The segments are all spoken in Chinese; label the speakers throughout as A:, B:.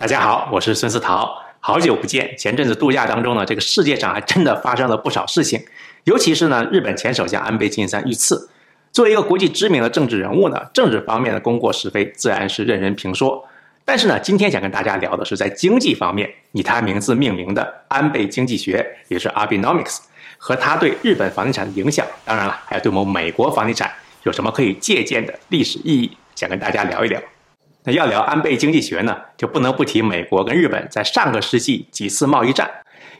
A: 大家好，我是孙思桃，好久不见。前阵子度假当中呢，这个世界上还真的发生了不少事情，尤其是呢，日本前首相安倍晋三遇刺。作为一个国际知名的政治人物呢，政治方面的功过是非自然是任人评说。但是呢，今天想跟大家聊的是在经济方面，以他名字命名的安倍经济学，也是 Abenomics，和他对日本房地产的影响，当然了，还有对我们美国房地产有什么可以借鉴的历史意义，想跟大家聊一聊。要聊安倍经济学呢，就不能不提美国跟日本在上个世纪几次贸易战，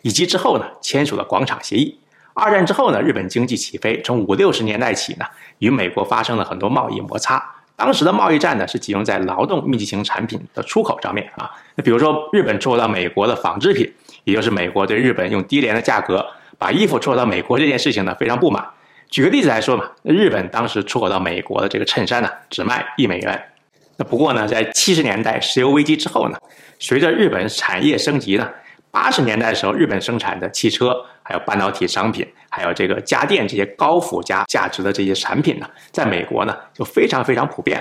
A: 以及之后呢签署了广场协议。二战之后呢，日本经济起飞，从五六十年代起呢，与美国发生了很多贸易摩擦。当时的贸易战呢，是集中在劳动密集型产品的出口上面啊。那比如说，日本出口到美国的纺织品，也就是美国对日本用低廉的价格把衣服出口到美国这件事情呢，非常不满。举个例子来说嘛，日本当时出口到美国的这个衬衫呢，只卖一美元。那不过呢，在七十年代石油危机之后呢，随着日本产业升级呢，八十年代的时候，日本生产的汽车、还有半导体商品、还有这个家电这些高附加价值的这些产品呢，在美国呢就非常非常普遍。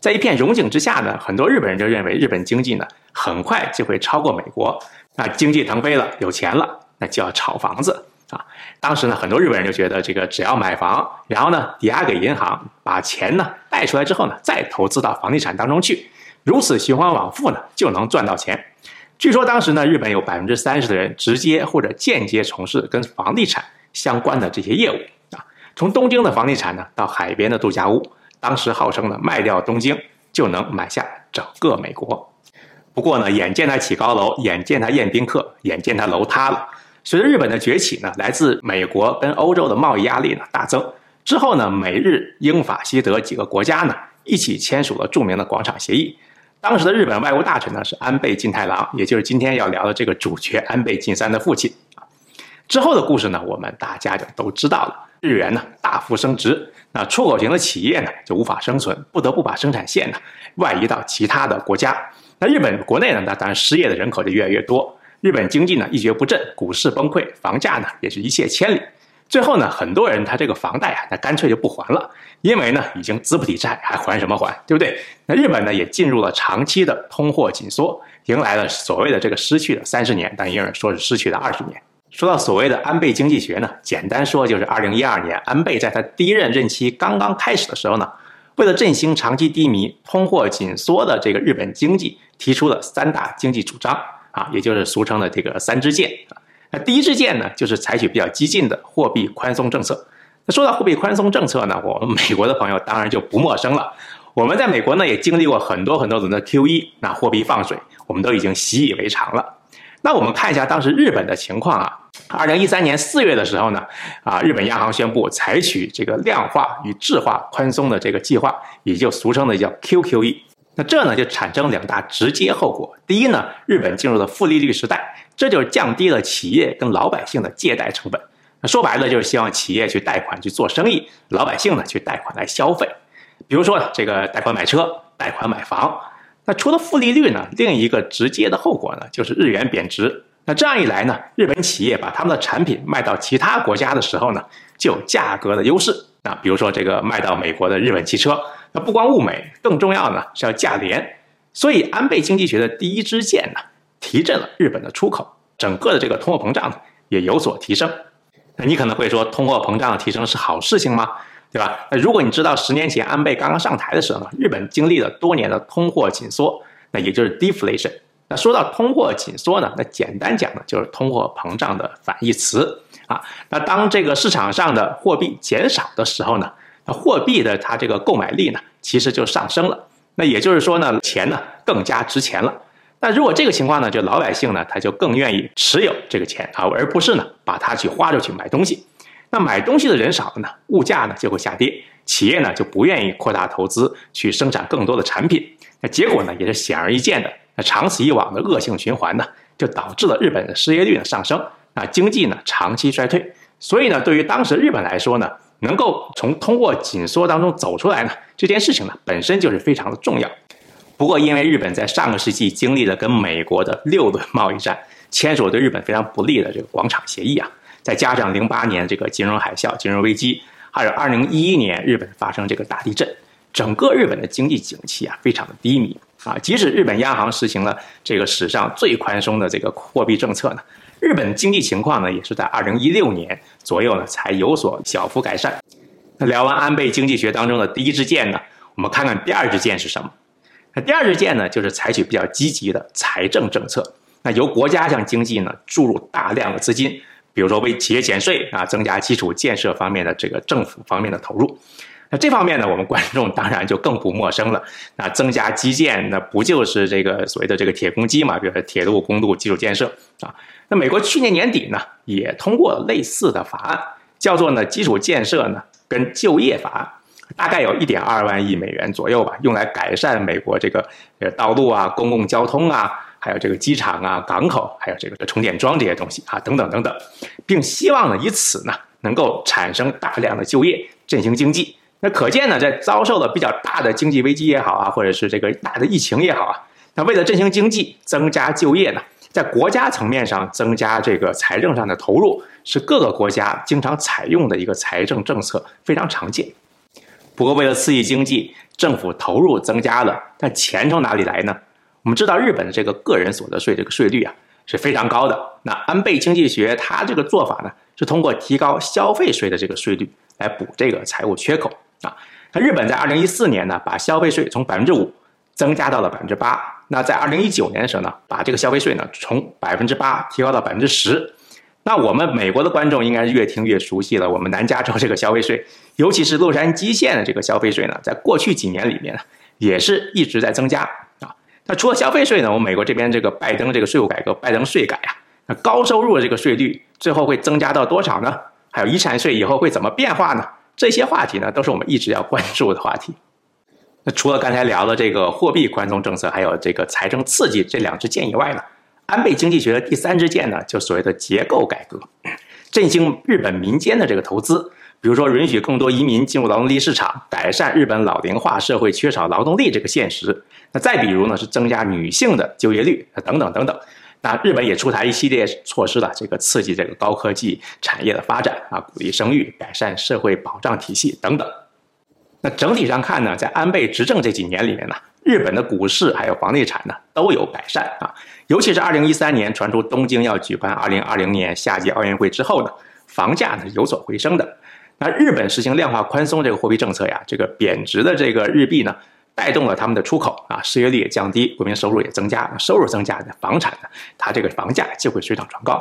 A: 在一片荣景之下呢，很多日本人就认为日本经济呢很快就会超过美国。那经济腾飞了，有钱了，那就要炒房子。啊，当时呢，很多日本人就觉得这个只要买房，然后呢抵押给银行，把钱呢贷出来之后呢，再投资到房地产当中去，如此循环往复呢，就能赚到钱。据说当时呢，日本有百分之三十的人直接或者间接从事跟房地产相关的这些业务啊。从东京的房地产呢，到海边的度假屋，当时号称呢，卖掉东京就能买下整个美国。不过呢，眼见他起高楼，眼见他宴宾客，眼见他楼塌了。随着日本的崛起呢，来自美国跟欧洲的贸易压力呢大增。之后呢，美日英法西德几个国家呢一起签署了著名的广场协议。当时的日本外务大臣呢是安倍晋太郎，也就是今天要聊的这个主角安倍晋三的父亲啊。之后的故事呢，我们大家就都知道了。日元呢大幅升值，那出口型的企业呢就无法生存，不得不把生产线呢外移到其他的国家。那日本国内呢，那当然失业的人口就越来越多。日本经济呢一蹶不振，股市崩溃，房价呢也是一泻千里。最后呢，很多人他这个房贷啊，那干脆就不还了，因为呢已经资不抵债，还还什么还，对不对？那日本呢也进入了长期的通货紧缩，迎来了所谓的这个失去的三十年，但也有人说是失去的二十年。说到所谓的安倍经济学呢，简单说就是二零一二年安倍在他第一任任期刚刚开始的时候呢，为了振兴长期低迷、通货紧缩的这个日本经济，提出了三大经济主张。啊，也就是俗称的这个三支箭啊。那第一支箭呢，就是采取比较激进的货币宽松政策。那说到货币宽松政策呢，我们美国的朋友当然就不陌生了。我们在美国呢也经历过很多很多轮的 QE，那货币放水，我们都已经习以为常了。那我们看一下当时日本的情况啊。二零一三年四月的时候呢，啊，日本央行宣布采取这个量化与质化宽松的这个计划，也就俗称的叫 QQE。那这呢就产生两大直接后果。第一呢，日本进入了负利率时代，这就是降低了企业跟老百姓的借贷成本。那说白了就是希望企业去贷款去做生意，老百姓呢去贷款来消费。比如说这个贷款买车、贷款买房。那除了负利率呢，另一个直接的后果呢就是日元贬值。那这样一来呢，日本企业把他们的产品卖到其他国家的时候呢，就有价格的优势。那比如说这个卖到美国的日本汽车。那不光物美，更重要呢是要价廉，所以安倍经济学的第一支箭呢，提振了日本的出口，整个的这个通货膨胀呢也有所提升。那你可能会说，通货膨胀的提升是好事情吗？对吧？那如果你知道十年前安倍刚刚上台的时候呢，日本经历了多年的通货紧缩，那也就是 deflation。那说到通货紧缩呢，那简单讲呢就是通货膨胀的反义词啊。那当这个市场上的货币减少的时候呢？那货币的它这个购买力呢，其实就上升了。那也就是说呢，钱呢更加值钱了。那如果这个情况呢，就老百姓呢，他就更愿意持有这个钱啊，而不是呢把它去花出去买东西。那买东西的人少了呢，物价呢就会下跌，企业呢就不愿意扩大投资去生产更多的产品。那结果呢也是显而易见的。那长此以往的恶性循环呢，就导致了日本的失业率的上升，啊，经济呢长期衰退。所以呢，对于当时日本来说呢。能够从通货紧缩当中走出来呢，这件事情呢本身就是非常的重要。不过，因为日本在上个世纪经历了跟美国的六轮贸易战，签署对日本非常不利的这个广场协议啊，再加上零八年这个金融海啸、金融危机，还有二零一一年日本发生这个大地震，整个日本的经济景气啊非常的低迷。啊，即使日本央行实行了这个史上最宽松的这个货币政策呢，日本经济情况呢也是在二零一六年左右呢才有所小幅改善。那聊完安倍经济学当中的第一支箭呢，我们看看第二支箭是什么？那第二支箭呢，就是采取比较积极的财政政策，那由国家向经济呢注入大量的资金，比如说为企业减税啊，增加基础建设方面的这个政府方面的投入。那这方面呢，我们观众当然就更不陌生了。那增加基建，那不就是这个所谓的这个铁公鸡嘛？比如说铁路、公路基础建设啊。那美国去年年底呢，也通过类似的法案，叫做呢基础建设呢跟就业法案，大概有一点二万亿美元左右吧，用来改善美国这个呃道路啊、公共交通啊，还有这个机场啊、港口，还有这个充电桩这些东西啊，等等等等，并希望呢以此呢能够产生大量的就业，振兴经济。那可见呢，在遭受了比较大的经济危机也好啊，或者是这个大的疫情也好啊，那为了振兴经济、增加就业呢，在国家层面上增加这个财政上的投入，是各个国家经常采用的一个财政政策，非常常见。不过，为了刺激经济，政府投入增加了，但钱从哪里来呢？我们知道，日本的这个个人所得税这个税率啊是非常高的。那安倍经济学它这个做法呢，是通过提高消费税的这个税率来补这个财务缺口。啊，那日本在二零一四年呢，把消费税从百分之五增加到了百分之八。那在二零一九年的时候呢，把这个消费税呢从百分之八提高到百分之十。那我们美国的观众应该是越听越熟悉了。我们南加州这个消费税，尤其是洛杉矶县的这个消费税呢，在过去几年里面呢，也是一直在增加啊。那除了消费税呢，我们美国这边这个拜登这个税务改革，拜登税改啊，那高收入的这个税率最后会增加到多少呢？还有遗产税以后会怎么变化呢？这些话题呢，都是我们一直要关注的话题。那除了刚才聊的这个货币宽松政策，还有这个财政刺激这两支箭以外呢，安倍经济学的第三支箭呢，就所谓的结构改革，振兴日本民间的这个投资，比如说允许更多移民进入劳动力市场，改善日本老龄化社会缺少劳动力这个现实。那再比如呢，是增加女性的就业率，等等等等。那日本也出台一系列措施了，这个刺激这个高科技产业的发展啊，鼓励生育，改善社会保障体系等等。那整体上看呢，在安倍执政这几年里面呢，日本的股市还有房地产呢都有改善啊。尤其是二零一三年传出东京要举办二零二零年夏季奥运会之后呢，房价呢有所回升的。那日本实行量化宽松这个货币政策呀，这个贬值的这个日币呢。带动了他们的出口啊，失业率也降低，国民收入也增加，收入增加，房产呢，它这个房价就会水涨船高。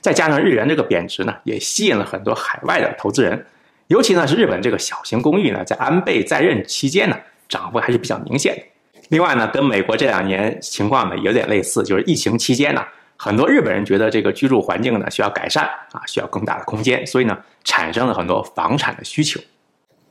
A: 再加上日元这个贬值呢，也吸引了很多海外的投资人，尤其呢是日本这个小型公寓呢，在安倍在任期间呢，涨幅还是比较明显的。另外呢，跟美国这两年情况呢有点类似，就是疫情期间呢，很多日本人觉得这个居住环境呢需要改善啊，需要更大的空间，所以呢，产生了很多房产的需求。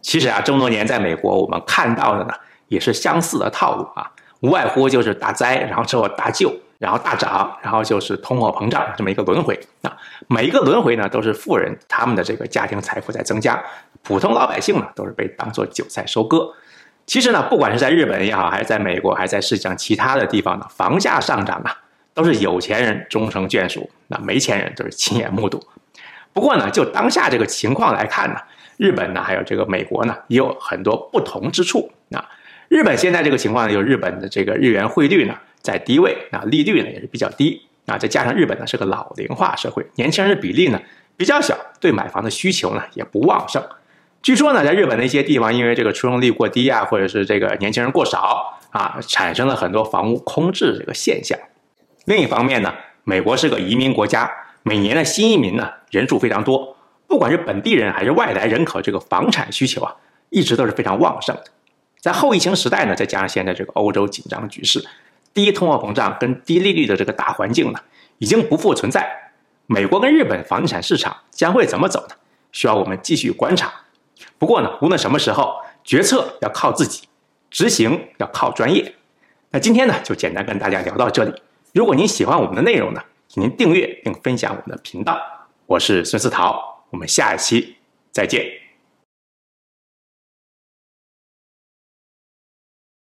A: 其实啊，这么多年在美国，我们看到的呢。也是相似的套路啊，无外乎就是大灾，然后之后大救，然后大涨，然后就是通货膨胀这么一个轮回啊。每一个轮回呢，都是富人他们的这个家庭财富在增加，普通老百姓呢都是被当做韭菜收割。其实呢，不管是在日本也好，还是在美国，还是在世界上其他的地方呢，房价上涨啊，都是有钱人终成眷属，那没钱人都是亲眼目睹。不过呢，就当下这个情况来看呢，日本呢还有这个美国呢，也有很多不同之处啊。日本现在这个情况呢，就是日本的这个日元汇率呢在低位啊，利率呢也是比较低啊，再加上日本呢是个老龄化社会，年轻人的比例呢比较小，对买房的需求呢也不旺盛。据说呢，在日本的一些地方，因为这个出生率过低啊，或者是这个年轻人过少啊，产生了很多房屋空置这个现象。另一方面呢，美国是个移民国家，每年的新移民呢人数非常多，不管是本地人还是外来人口，这个房产需求啊一直都是非常旺盛的。在后疫情时代呢，再加上现在这个欧洲紧张局势，低通货膨胀跟低利率的这个大环境呢，已经不复存在。美国跟日本房地产市场将会怎么走呢？需要我们继续观察。不过呢，无论什么时候，决策要靠自己，执行要靠专业。那今天呢，就简单跟大家聊到这里。如果您喜欢我们的内容呢，请您订阅并分享我们的频道。我是孙思桃，我们下一期再见。